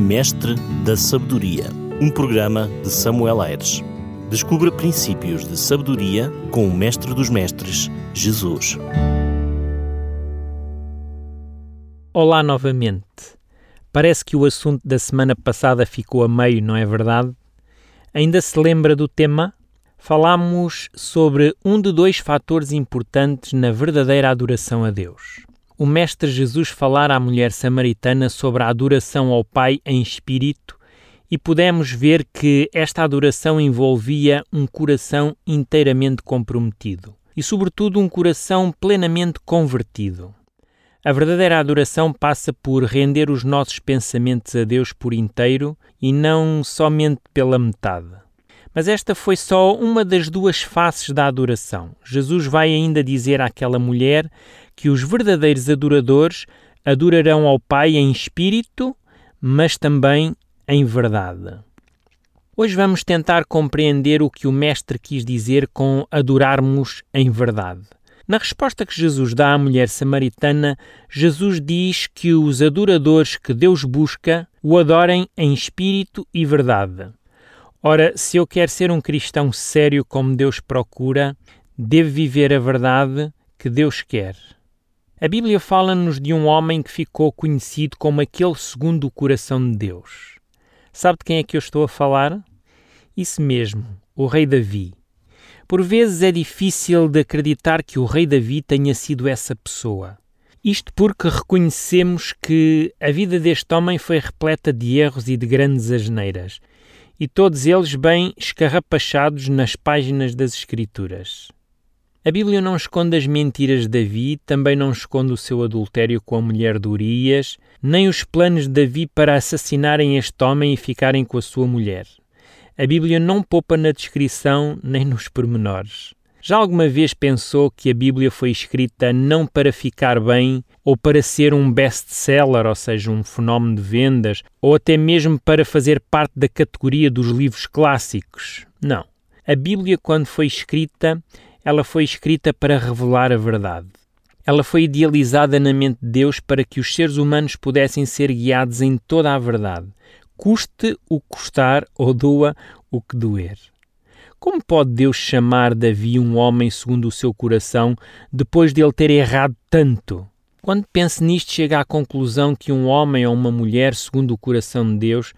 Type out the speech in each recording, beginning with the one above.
Mestre da Sabedoria, um programa de Samuel Aires. Descubra princípios de sabedoria com o Mestre dos Mestres, Jesus. Olá novamente. Parece que o assunto da semana passada ficou a meio, não é verdade? Ainda se lembra do tema? Falámos sobre um de dois fatores importantes na verdadeira adoração a Deus o Mestre Jesus falar à mulher samaritana sobre a adoração ao Pai em espírito e pudemos ver que esta adoração envolvia um coração inteiramente comprometido e, sobretudo, um coração plenamente convertido. A verdadeira adoração passa por render os nossos pensamentos a Deus por inteiro e não somente pela metade. Mas esta foi só uma das duas faces da adoração. Jesus vai ainda dizer àquela mulher que os verdadeiros adoradores adorarão ao Pai em espírito, mas também em verdade. Hoje vamos tentar compreender o que o Mestre quis dizer com adorarmos em verdade. Na resposta que Jesus dá à mulher samaritana, Jesus diz que os adoradores que Deus busca o adorem em espírito e verdade. Ora, se eu quero ser um cristão sério como Deus procura, devo viver a verdade que Deus quer. A Bíblia fala-nos de um homem que ficou conhecido como aquele segundo o coração de Deus. Sabe de quem é que eu estou a falar? Isso mesmo, o rei Davi. Por vezes é difícil de acreditar que o rei Davi tenha sido essa pessoa. Isto porque reconhecemos que a vida deste homem foi repleta de erros e de grandes asneiras, e todos eles bem escarrapachados nas páginas das Escrituras. A Bíblia não esconde as mentiras de Davi, também não esconde o seu adultério com a mulher de Urias, nem os planos de Davi para assassinarem este homem e ficarem com a sua mulher. A Bíblia não poupa na descrição nem nos pormenores. Já alguma vez pensou que a Bíblia foi escrita não para ficar bem ou para ser um best-seller, ou seja, um fenómeno de vendas, ou até mesmo para fazer parte da categoria dos livros clássicos? Não. A Bíblia, quando foi escrita, ela foi escrita para revelar a verdade. Ela foi idealizada na mente de Deus para que os seres humanos pudessem ser guiados em toda a verdade, custe o custar ou doa o que doer. Como pode Deus chamar Davi um homem segundo o seu coração depois de ele ter errado tanto? Quando pensa nisto, chega à conclusão que um homem ou uma mulher segundo o coração de Deus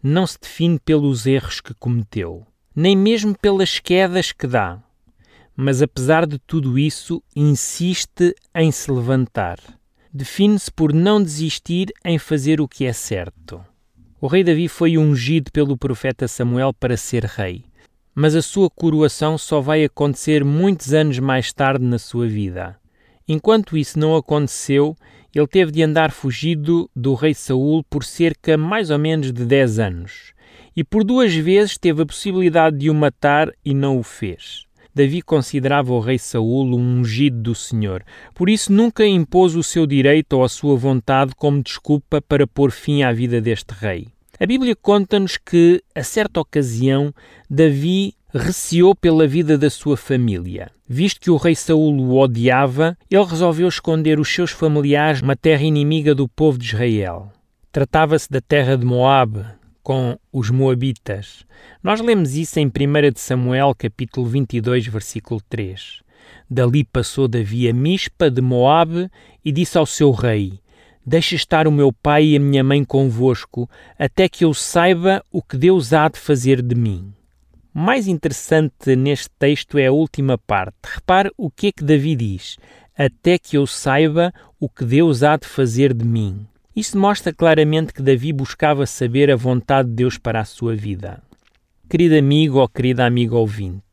não se define pelos erros que cometeu, nem mesmo pelas quedas que dá, mas apesar de tudo isso, insiste em se levantar. Define-se por não desistir em fazer o que é certo. O rei Davi foi ungido pelo profeta Samuel para ser rei, mas a sua coroação só vai acontecer muitos anos mais tarde na sua vida. Enquanto isso não aconteceu, ele teve de andar fugido do rei Saul por cerca mais ou menos de 10 anos, e por duas vezes teve a possibilidade de o matar e não o fez. Davi considerava o rei Saul um ungido do Senhor, por isso nunca impôs o seu direito ou a sua vontade como desculpa para pôr fim à vida deste rei. A Bíblia conta-nos que, a certa ocasião, Davi receou pela vida da sua família. Visto que o rei Saul o odiava, ele resolveu esconder os seus familiares numa terra inimiga do povo de Israel. Tratava-se da terra de Moabe, com os Moabitas. Nós lemos isso em 1 Samuel, capítulo 22, versículo 3. Dali passou Davi a Mispa de Moabe e disse ao seu rei: Deixa estar o meu pai e a minha mãe convosco, até que eu saiba o que Deus há de fazer de mim. Mais interessante neste texto é a última parte. Repare o que é que Davi diz: Até que eu saiba o que Deus há de fazer de mim. Isto mostra claramente que Davi buscava saber a vontade de Deus para a sua vida. Querido amigo ou querida amiga ouvinte,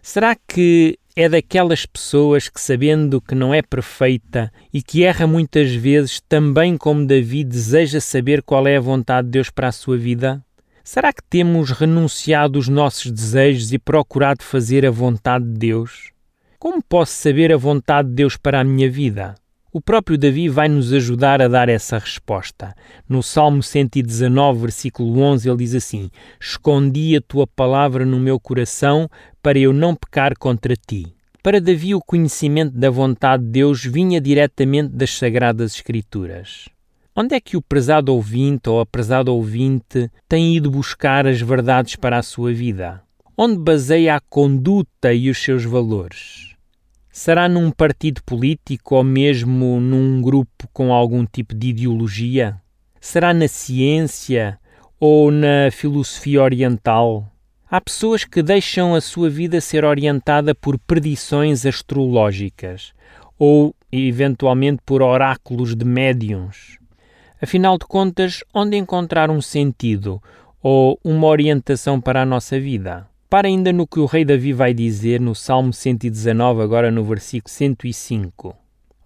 será que é daquelas pessoas que, sabendo que não é perfeita e que erra muitas vezes, também como Davi deseja saber qual é a vontade de Deus para a sua vida? Será que temos renunciado os nossos desejos e procurado fazer a vontade de Deus? Como posso saber a vontade de Deus para a minha vida? O próprio Davi vai nos ajudar a dar essa resposta. No Salmo 119, versículo 11, ele diz assim: Escondi a tua palavra no meu coração para eu não pecar contra ti. Para Davi, o conhecimento da vontade de Deus vinha diretamente das Sagradas Escrituras. Onde é que o prezado ouvinte ou a prezada ouvinte tem ido buscar as verdades para a sua vida? Onde baseia a conduta e os seus valores? Será num partido político ou mesmo num grupo com algum tipo de ideologia? Será na ciência ou na filosofia oriental? Há pessoas que deixam a sua vida ser orientada por predições astrológicas ou, eventualmente, por oráculos de médiums. Afinal de contas, onde encontrar um sentido ou uma orientação para a nossa vida? Para ainda no que o rei Davi vai dizer no Salmo 119, agora no versículo 105.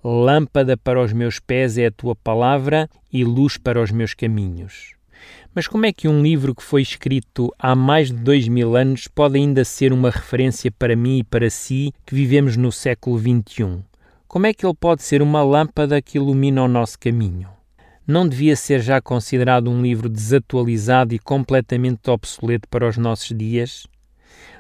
Lâmpada para os meus pés é a tua palavra e luz para os meus caminhos. Mas como é que um livro que foi escrito há mais de dois mil anos pode ainda ser uma referência para mim e para si que vivemos no século XXI? Como é que ele pode ser uma lâmpada que ilumina o nosso caminho? Não devia ser já considerado um livro desatualizado e completamente obsoleto para os nossos dias?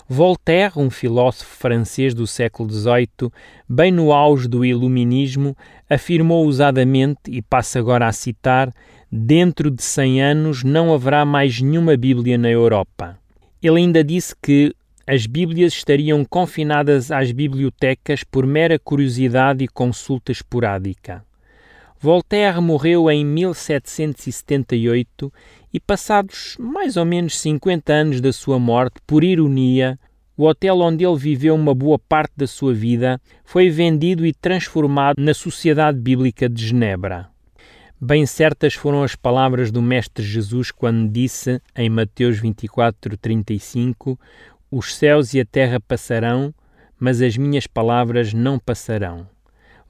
Voltaire, um filósofo francês do século XVIII, bem no auge do iluminismo, afirmou ousadamente, e passo agora a citar, dentro de 100 anos não haverá mais nenhuma Bíblia na Europa. Ele ainda disse que as Bíblias estariam confinadas às bibliotecas por mera curiosidade e consulta esporádica. Voltaire morreu em 1778 e, passados mais ou menos 50 anos da sua morte, por ironia, o hotel onde ele viveu uma boa parte da sua vida foi vendido e transformado na Sociedade Bíblica de Genebra. Bem certas foram as palavras do Mestre Jesus quando disse, em Mateus 24, 35, Os céus e a terra passarão, mas as minhas palavras não passarão.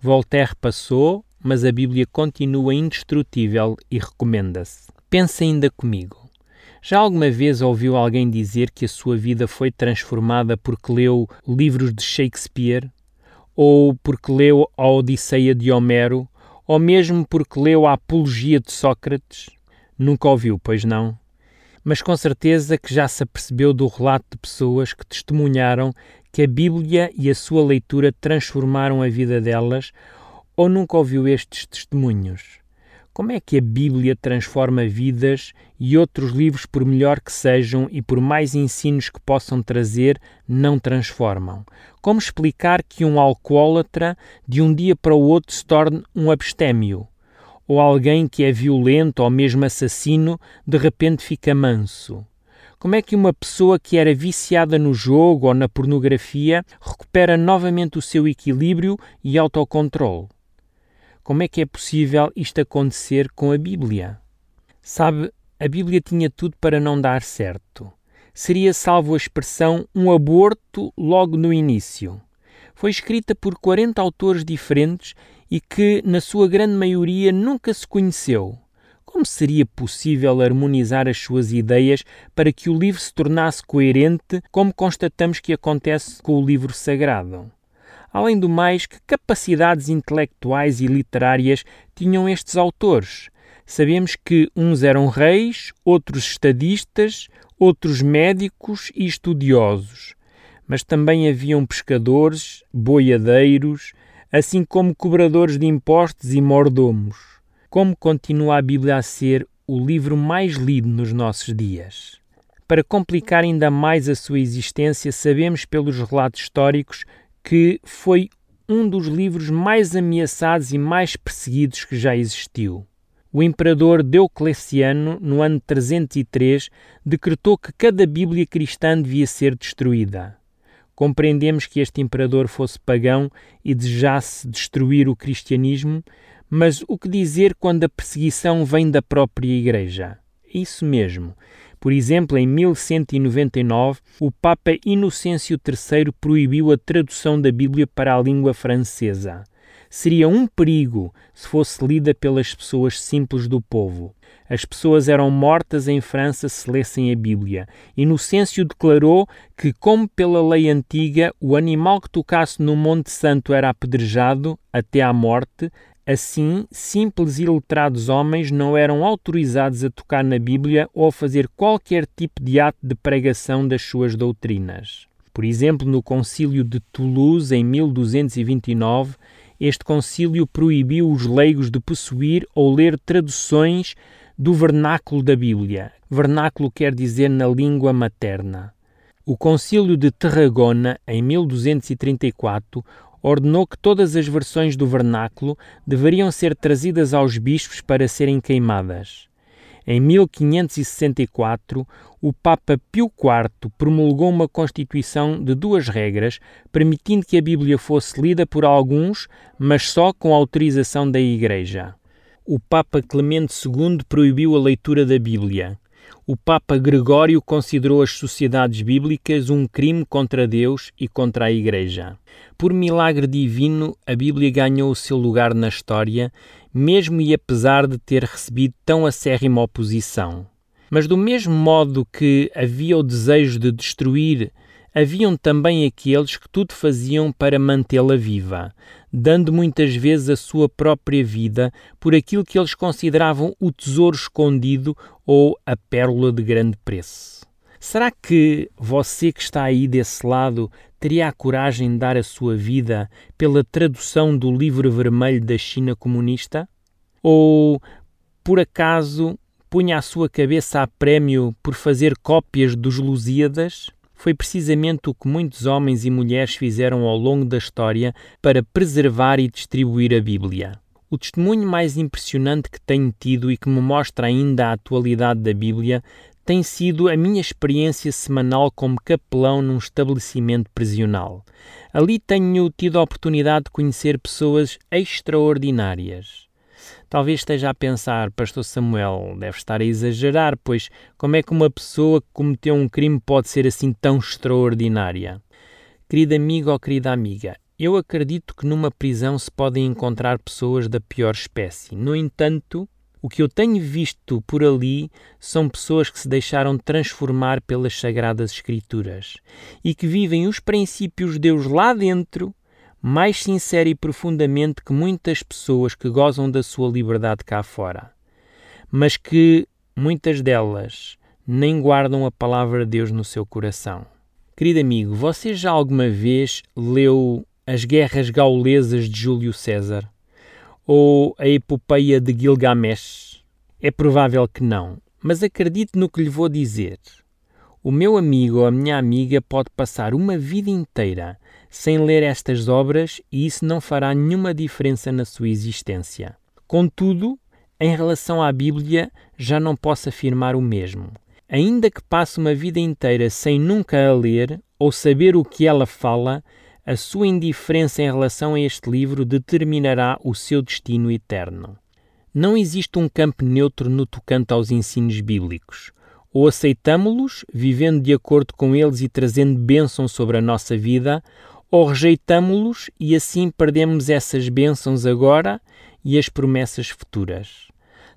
Voltaire passou, mas a Bíblia continua indestrutível e recomenda-se. Pense ainda comigo. Já alguma vez ouviu alguém dizer que a sua vida foi transformada porque leu livros de Shakespeare? Ou porque leu a Odisseia de Homero? ou mesmo porque leu a Apologia de Sócrates? Nunca ouviu, pois não? Mas com certeza que já se apercebeu do relato de pessoas que testemunharam que a Bíblia e a sua leitura transformaram a vida delas, ou nunca ouviu estes testemunhos? Como é que a Bíblia transforma vidas e outros livros, por melhor que sejam e por mais ensinos que possam trazer, não transformam? Como explicar que um alcoólatra de um dia para o outro se torne um abstémio? Ou alguém que é violento ou mesmo assassino de repente fica manso? Como é que uma pessoa que era viciada no jogo ou na pornografia recupera novamente o seu equilíbrio e autocontrole? Como é que é possível isto acontecer com a Bíblia? Sabe, a Bíblia tinha tudo para não dar certo. Seria, salvo a expressão, um aborto logo no início. Foi escrita por 40 autores diferentes e que, na sua grande maioria, nunca se conheceu. Como seria possível harmonizar as suas ideias para que o livro se tornasse coerente, como constatamos que acontece com o livro sagrado? Além do mais, que capacidades intelectuais e literárias tinham estes autores? Sabemos que uns eram reis, outros estadistas, outros médicos e estudiosos. Mas também haviam pescadores, boiadeiros, assim como cobradores de impostos e mordomos. Como continua a Bíblia a ser o livro mais lido nos nossos dias? Para complicar ainda mais a sua existência, sabemos pelos relatos históricos que foi um dos livros mais ameaçados e mais perseguidos que já existiu. O imperador Diocleciano, no ano 303, decretou que cada Bíblia cristã devia ser destruída. Compreendemos que este imperador fosse pagão e desejasse destruir o cristianismo, mas o que dizer quando a perseguição vem da própria Igreja? Isso mesmo. Por exemplo, em 1199, o Papa Inocêncio III proibiu a tradução da Bíblia para a língua francesa. Seria um perigo se fosse lida pelas pessoas simples do povo. As pessoas eram mortas em França se lessem a Bíblia. Inocêncio declarou que, como pela lei antiga, o animal que tocasse no Monte Santo era apedrejado até à morte, Assim, simples e letrados homens não eram autorizados a tocar na Bíblia ou a fazer qualquer tipo de ato de pregação das suas doutrinas. Por exemplo, no Concílio de Toulouse, em 1229, este concílio proibiu os leigos de possuir ou ler traduções do vernáculo da Bíblia. Vernáculo quer dizer na língua materna. O Concílio de Tarragona, em 1234, ordenou que todas as versões do vernáculo deveriam ser trazidas aos bispos para serem queimadas. Em 1564, o Papa Pio IV promulgou uma constituição de duas regras, permitindo que a Bíblia fosse lida por alguns, mas só com autorização da Igreja. O Papa Clemente II proibiu a leitura da Bíblia. O Papa Gregório considerou as sociedades bíblicas um crime contra Deus e contra a Igreja. Por milagre divino, a Bíblia ganhou o seu lugar na história mesmo e apesar de ter recebido tão acérrima oposição. Mas do mesmo modo que havia o desejo de destruir, haviam também aqueles que tudo faziam para mantê-la viva, dando muitas vezes a sua própria vida por aquilo que eles consideravam o tesouro escondido ou a pérola de grande preço. Será que você que está aí desse lado teria a coragem de dar a sua vida pela tradução do livro vermelho da China comunista? Ou, por acaso, punha a sua cabeça a prémio por fazer cópias dos Lusíadas? Foi precisamente o que muitos homens e mulheres fizeram ao longo da história para preservar e distribuir a Bíblia. O testemunho mais impressionante que tenho tido e que me mostra ainda a atualidade da Bíblia tem sido a minha experiência semanal como capelão num estabelecimento prisional. Ali tenho tido a oportunidade de conhecer pessoas extraordinárias. Talvez esteja a pensar, Pastor Samuel, deve estar a exagerar, pois como é que uma pessoa que cometeu um crime pode ser assim tão extraordinária? Querido amigo ou querida amiga, eu acredito que numa prisão se podem encontrar pessoas da pior espécie. No entanto, o que eu tenho visto por ali são pessoas que se deixaram transformar pelas Sagradas Escrituras e que vivem os princípios de Deus lá dentro mais sincera e profundamente que muitas pessoas que gozam da sua liberdade cá fora, mas que muitas delas nem guardam a palavra de Deus no seu coração. Querido amigo, você já alguma vez leu As Guerras Gaulesas de Júlio César? ou a epopeia de Gilgamesh? É provável que não, mas acredite no que lhe vou dizer. O meu amigo ou a minha amiga pode passar uma vida inteira sem ler estas obras e isso não fará nenhuma diferença na sua existência. Contudo, em relação à Bíblia, já não posso afirmar o mesmo. Ainda que passe uma vida inteira sem nunca a ler ou saber o que ela fala, a sua indiferença em relação a este livro determinará o seu destino eterno. Não existe um campo neutro no tocante aos ensinos bíblicos. Ou aceitamos-los, vivendo de acordo com eles e trazendo bênção sobre a nossa vida, ou rejeitamos-los e assim perdemos essas bênçãos agora e as promessas futuras.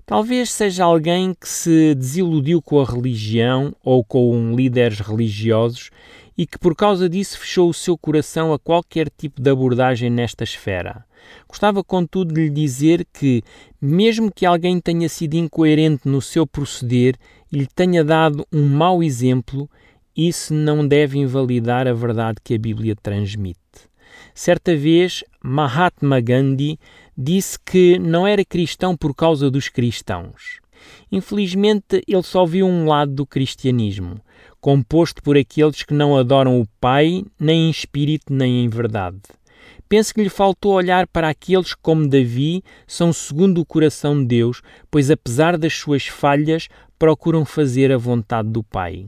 Talvez seja alguém que se desiludiu com a religião ou com líderes religiosos e que por causa disso fechou o seu coração a qualquer tipo de abordagem nesta esfera. Gostava, contudo, de lhe dizer que, mesmo que alguém tenha sido incoerente no seu proceder e lhe tenha dado um mau exemplo, isso não deve invalidar a verdade que a Bíblia transmite. Certa vez, Mahatma Gandhi disse que não era cristão por causa dos cristãos. Infelizmente, ele só viu um lado do cristianismo composto por aqueles que não adoram o Pai, nem em espírito, nem em verdade. Penso que lhe faltou olhar para aqueles que, como Davi, são segundo o coração de Deus, pois, apesar das suas falhas, procuram fazer a vontade do Pai.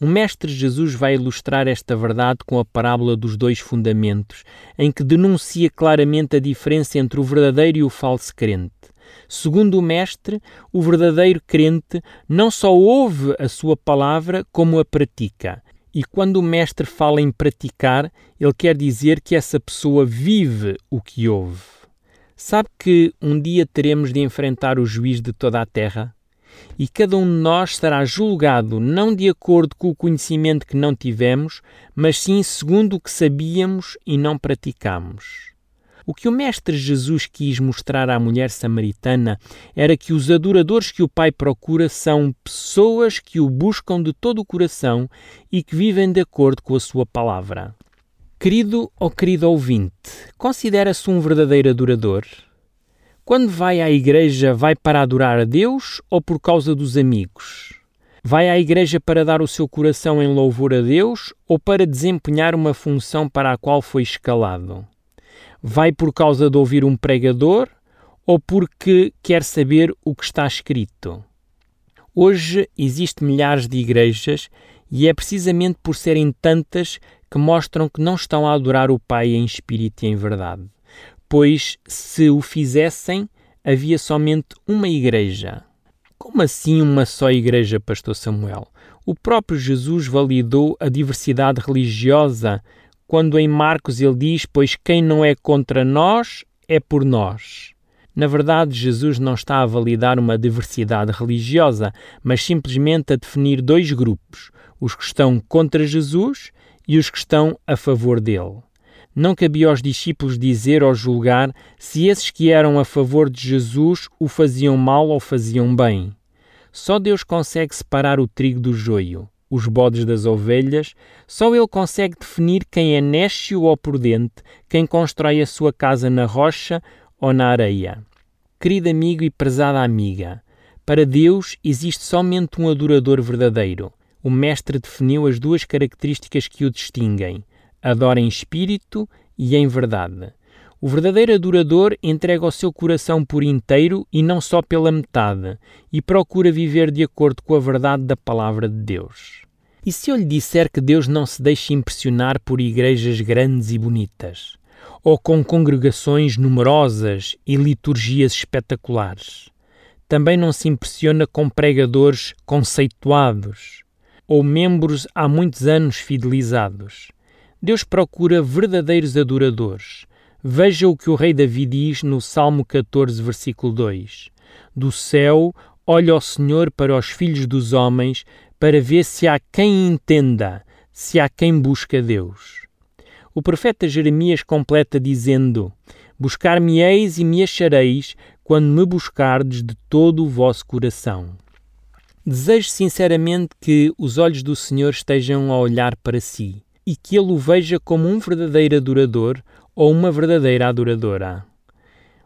O Mestre Jesus vai ilustrar esta verdade com a parábola dos dois fundamentos, em que denuncia claramente a diferença entre o verdadeiro e o falso crente. Segundo o Mestre, o verdadeiro crente não só ouve a sua palavra, como a pratica. E quando o Mestre fala em praticar, ele quer dizer que essa pessoa vive o que ouve. Sabe que um dia teremos de enfrentar o juiz de toda a terra? E cada um de nós será julgado não de acordo com o conhecimento que não tivemos, mas sim segundo o que sabíamos e não praticamos. O que o Mestre Jesus quis mostrar à mulher samaritana era que os adoradores que o Pai procura são pessoas que o buscam de todo o coração e que vivem de acordo com a sua palavra. Querido ou querido ouvinte, considera-se um verdadeiro adorador? Quando vai à igreja, vai para adorar a Deus ou por causa dos amigos? Vai à igreja para dar o seu coração em louvor a Deus ou para desempenhar uma função para a qual foi escalado? Vai por causa de ouvir um pregador ou porque quer saber o que está escrito? Hoje existem milhares de igrejas e é precisamente por serem tantas que mostram que não estão a adorar o Pai em espírito e em verdade pois se o fizessem, havia somente uma igreja. Como assim uma só igreja, Pastor Samuel? O próprio Jesus validou a diversidade religiosa quando em Marcos ele diz: Pois quem não é contra nós é por nós. Na verdade, Jesus não está a validar uma diversidade religiosa, mas simplesmente a definir dois grupos: os que estão contra Jesus e os que estão a favor dele. Não cabia aos discípulos dizer ou julgar se esses que eram a favor de Jesus o faziam mal ou faziam bem. Só Deus consegue separar o trigo do joio, os bodes das ovelhas, só Ele consegue definir quem é néscio ou prudente, quem constrói a sua casa na rocha ou na areia. Querido amigo e prezada amiga, para Deus existe somente um adorador verdadeiro. O Mestre definiu as duas características que o distinguem: adora em espírito e em verdade. O verdadeiro adorador entrega o seu coração por inteiro e não só pela metade, e procura viver de acordo com a verdade da palavra de Deus. E se eu lhe disser que Deus não se deixa impressionar por igrejas grandes e bonitas, ou com congregações numerosas e liturgias espetaculares? Também não se impressiona com pregadores conceituados, ou membros há muitos anos fidelizados. Deus procura verdadeiros adoradores. Veja o que o rei Davi diz no Salmo 14, versículo 2. Do céu olha o Senhor para os filhos dos homens para ver se há quem entenda, se há quem busca Deus. O profeta Jeremias completa dizendo: Buscar-me-eis e me achareis quando me buscardes de todo o vosso coração. Desejo sinceramente que os olhos do Senhor estejam a olhar para si e que ele o veja como um verdadeiro adorador ou uma verdadeira adoradora.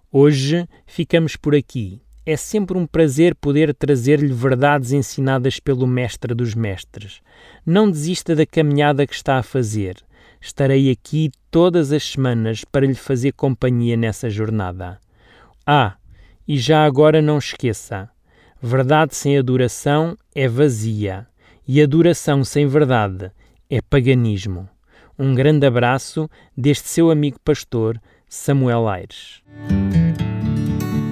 Hoje ficamos por aqui. É sempre um prazer poder trazer-lhe verdades ensinadas pelo Mestre dos Mestres. Não desista da caminhada que está a fazer. Estarei aqui todas as semanas para lhe fazer companhia nessa jornada. Ah, e já agora não esqueça: verdade sem adoração é vazia, e adoração sem verdade é paganismo. Um grande abraço deste seu amigo pastor Samuel Aires.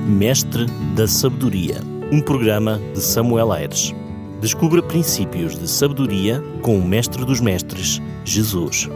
Mestre da Sabedoria, um programa de Samuel Aires. Descubra princípios de sabedoria com o Mestre dos Mestres, Jesus.